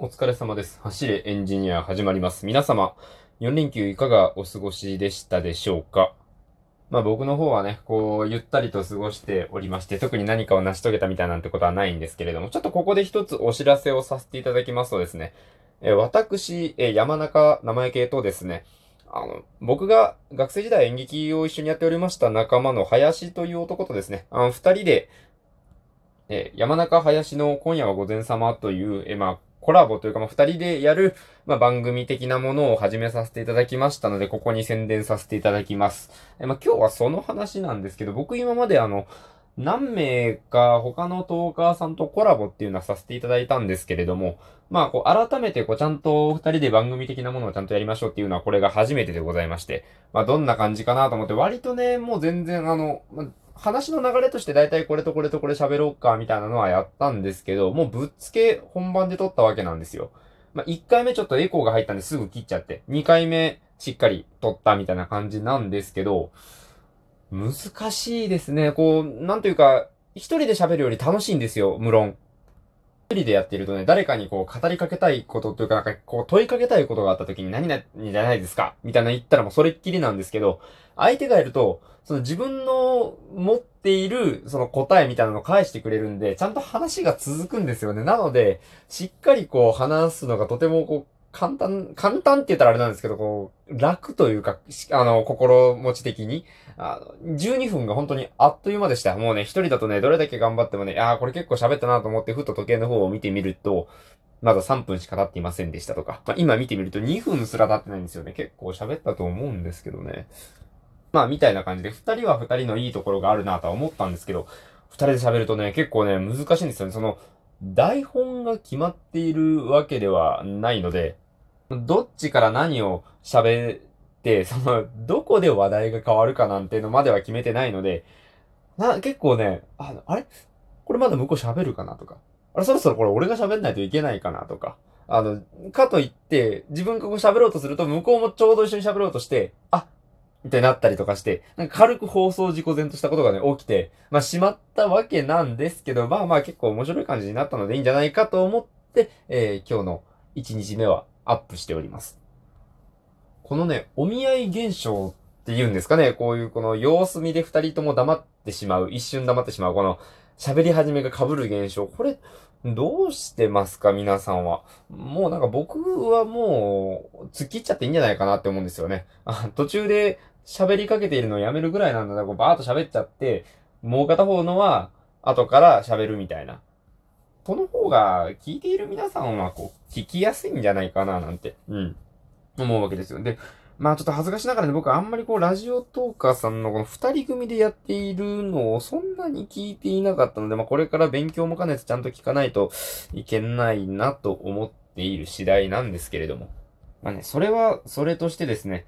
お疲れ様です。走れエンジニア始まります。皆様、4連休いかがお過ごしでしたでしょうか？まあ僕の方はね、こう、ゆったりと過ごしておりまして、特に何かを成し遂げたみたいなんてことはないんですけれども、ちょっとここで一つお知らせをさせていただきますとですね、え私、え山中名前系とですね、あの、僕が学生時代演劇を一緒にやっておりました仲間の林という男とですね、あの、二人で、え山中林の今夜は午前様という、えまあ、コラボというか、まあ、二人でやる、まあ、番組的なものを始めさせていただきましたので、ここに宣伝させていただきます。えまあ、今日はその話なんですけど、僕今まであの、何名か他のトーカーさんとコラボっていうのはさせていただいたんですけれども、まあ、こう、改めてこう、ちゃんと二人で番組的なものをちゃんとやりましょうっていうのはこれが初めてでございまして、まあ、どんな感じかなと思って、割とね、もう全然あの、まあ話の流れとして大体これとこれとこれ喋ろうか、みたいなのはやったんですけど、もうぶっつけ本番で撮ったわけなんですよ。まあ、1回目ちょっとエコーが入ったんですぐ切っちゃって、2回目しっかり撮ったみたいな感じなんですけど、難しいですね。こう、なんというか、一人で喋るより楽しいんですよ、無論。一人でやってるとね、誰かにこう語りかけたいことというか、なんかこう問いかけたいことがあった時に何々じゃないですかみたいな言ったらもうそれっきりなんですけど、相手がいると、その自分の持っているその答えみたいなのを返してくれるんで、ちゃんと話が続くんですよね。なので、しっかりこう話すのがとてもこう簡単、簡単って言ったらあれなんですけど、こう、楽というか、あの、心持ち的に、あの12分が本当にあっという間でした。もうね、一人だとね、どれだけ頑張ってもね、ああ、これ結構喋ったなと思って、ふと時計の方を見てみると、まだ3分しか経っていませんでしたとか、まあ、今見てみると2分すら経ってないんですよね。結構喋ったと思うんですけどね。まあ、みたいな感じで、二人は二人のいいところがあるなとは思ったんですけど、二人で喋るとね、結構ね、難しいんですよね。その、台本が決まっているわけではないので、どっちから何を喋って、その、どこで話題が変わるかなんてのまでは決めてないので、な、結構ね、あ、あれ？これまだ向こう喋るかなとか、あれそろそろこれ俺が喋んないといけないかなとか、あの、かといって、自分がこう喋ろうとすると、向こうもちょうど一緒に喋ろうとして、あみたいになったりとかして、なんか軽く放送事故前としたことがね、起きて、まあ、しまったわけなんですけど、まあまあ結構面白い感じになったのでいいんじゃないかと思って、えー、今日の1日目はアップしております。このね、お見合い現象って言うんですかね、こういうこの様子見で二人とも黙ってしまう、一瞬黙ってしまう、この喋り始めが被る現象、これ、どうしてますか？皆さんは。もうなんか僕はもう、突っ切っちゃっていいんじゃないかなって思うんですよね。あ途中で喋りかけているのをやめるぐらいなんだから、こうバーッと喋っちゃって、もう片方のは後から喋るみたいな。その方が聞いている皆さんはこう、聞きやすいんじゃないかななんて、うん、思うわけですよ。で、まあちょっと恥ずかしながらね、僕あんまりこう、ラジオトーカーさんのこの二人組でやっているのをそんなに聞いていなかったので、まあこれから勉強も兼ねてちゃんと聞かないといけないなと思っている次第なんですけれども。まあね、それは、それとしてですね、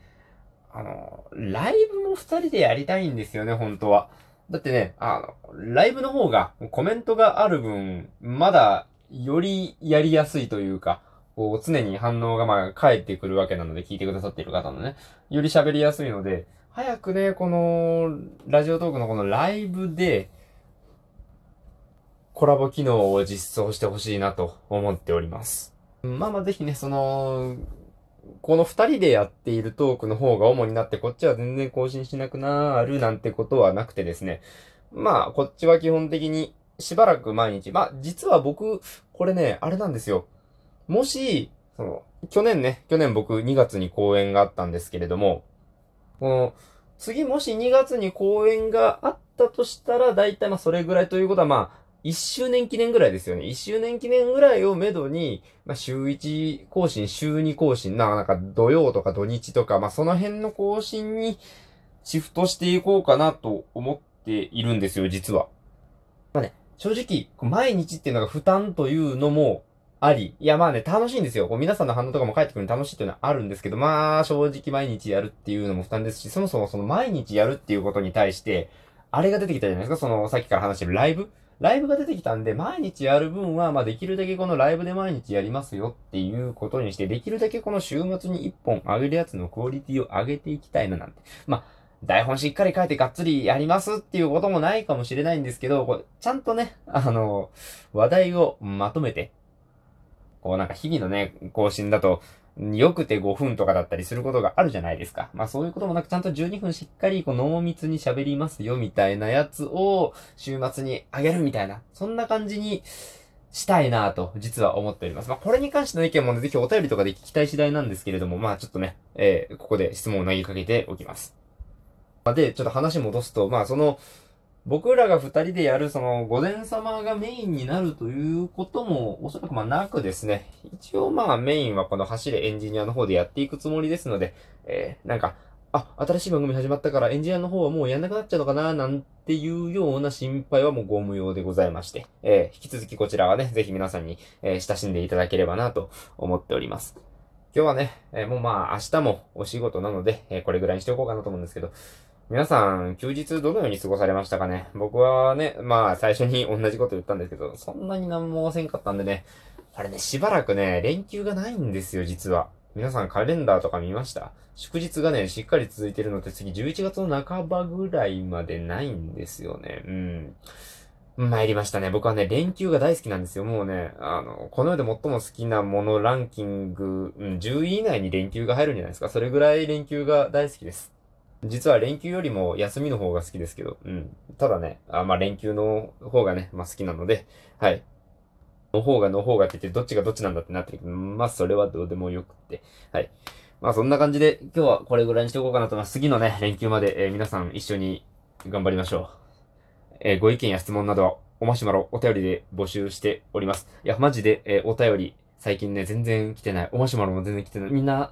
あの、ライブも二人でやりたいんですよね、本当は。だってね、あの、ライブの方がコメントがある分、まだよりやりやすいというか、こう常に反応がまあ返ってくるわけなので、聞いてくださっている方のね、より喋りやすいので、早くね、この、ラジオトークのこのライブで、コラボ機能を実装してほしいなと思っております。まあまあぜひね、その、この二人でやっているトークの方が主になって、こっちは全然更新しなくなるなんてことはなくてですね。まあ、こっちは基本的にしばらく毎日。まあ、実は僕、これね、あれなんですよ。もし、その、去年ね、去年僕2月に公演があったんですけれども、この、次もし2月に公演があったとしたら、だいたいまあそれぐらいということはまあ、1周年記念ぐらいですよね。1周年記念ぐらいをめどに、まあ、週1更新、週2更新、ななんか土曜とか土日とか、まあ、その辺の更新にシフトしていこうかなと思っているんですよ、実は。まあね、正直、毎日っていうのが負担というのもあり、いやまあね、楽しいんですよ。こう皆さんの反応とかも返ってくるの楽しいっていうのはあるんですけど、まあ正直毎日やるっていうのも負担ですし、そもそもその毎日やるっていうことに対して、あれが出てきたじゃないですか、そのさっきから話してるライブライブが出てきたんで、毎日やる分は、まあできるだけこのライブで毎日やりますよっていうことにして、できるだけこの週末に1本上げるやつのクオリティを上げていきたいななんて。まあ、台本しっかり書いてがっつりやりますっていうこともないかもしれないんですけど、こうちゃんとね、あの、話題をまとめて、こうなんか日々のね、更新だと、よくて5分とかだったりすることがあるじゃないですか。まあそういうこともなくちゃんと12分しっかりこう濃密に喋りますよみたいなやつを週末にあげるみたいな、そんな感じにしたいなぁと実は思っております。まあこれに関しての意見もね、ぜひお便りとかで聞きたい次第なんですけれども、まあちょっとね、えー、ここで質問を投げかけておきます。で、ちょっと話戻すと、まあその、僕らが二人でやるその、御前様がメインになるということも、おそらくまあなくですね、一応まあメインはこの走れエンジニアの方でやっていくつもりですので、えー、なんか、あ、新しい番組始まったからエンジニアの方はもうやんなくなっちゃうのかななんていうような心配はもうご無用でございまして、えー、引き続きこちらはね、ぜひ皆さんに、えー、親しんでいただければなと思っております。今日はね、えー、もうまあ明日もお仕事なので、えー、これぐらいにしておこうかなと思うんですけど、皆さん、休日どのように過ごされましたかね？僕はね、まあ最初に 同じこと言ったんですけど、そんなに何もせんかったんでね、あれね、しばらくね、連休がないんですよ、実は。皆さんカレンダーとか見ました？祝日がね、しっかり続いてるのって次11月の半ばぐらいまでないんですよね。うん。参りましたね。僕はね、連休が大好きなんですよ。もうね、あの、この世で最も好きなものランキング、うん、10位以内に連休が入るんじゃないですか。それぐらい連休が大好きです。実は連休よりも休みの方が好きですけど、うん。ただね、あまあ連休の方がね、まあ好きなので、はい。の方がの方がって言ってどっちがどっちなんだってなってるけど、まあそれはどうでもよくって、はい。まあそんな感じで今日はこれぐらいにしておこうかなと思います。次のね、連休まで、えー、皆さん一緒に頑張りましょう。えー、ご意見や質問などはおマシュマロお便りで募集しております。いや、マジで、えー、お便り最近ね、全然来てない。おマシュマロも全然来てない。みんな、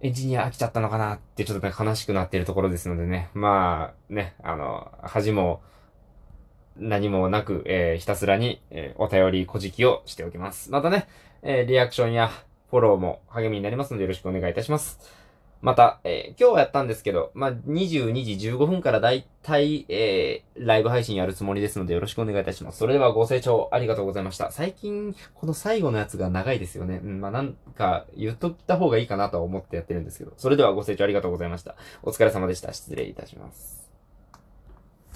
エンジニア飽きちゃったのかなってちょっと、悲しくなっているところですのでね。まあ、ね、あの、恥も、何もなく、えー、ひたすらに、えー、お便り小じきをしておきます。またね、えー、リアクションやフォローも励みになりますのでよろしくお願いいたします。また、えー、今日はやったんですけど、まあ、22時15分からだいたい、えー、ライブ配信やるつもりですのでよろしくお願いいたします。それではご清聴ありがとうございました。最近、この最後のやつが長いですよね。うん、まあ、なんか、言っとった方がいいかなとは思ってやってるんですけど。それではご清聴ありがとうございました。お疲れ様でした。失礼いたします。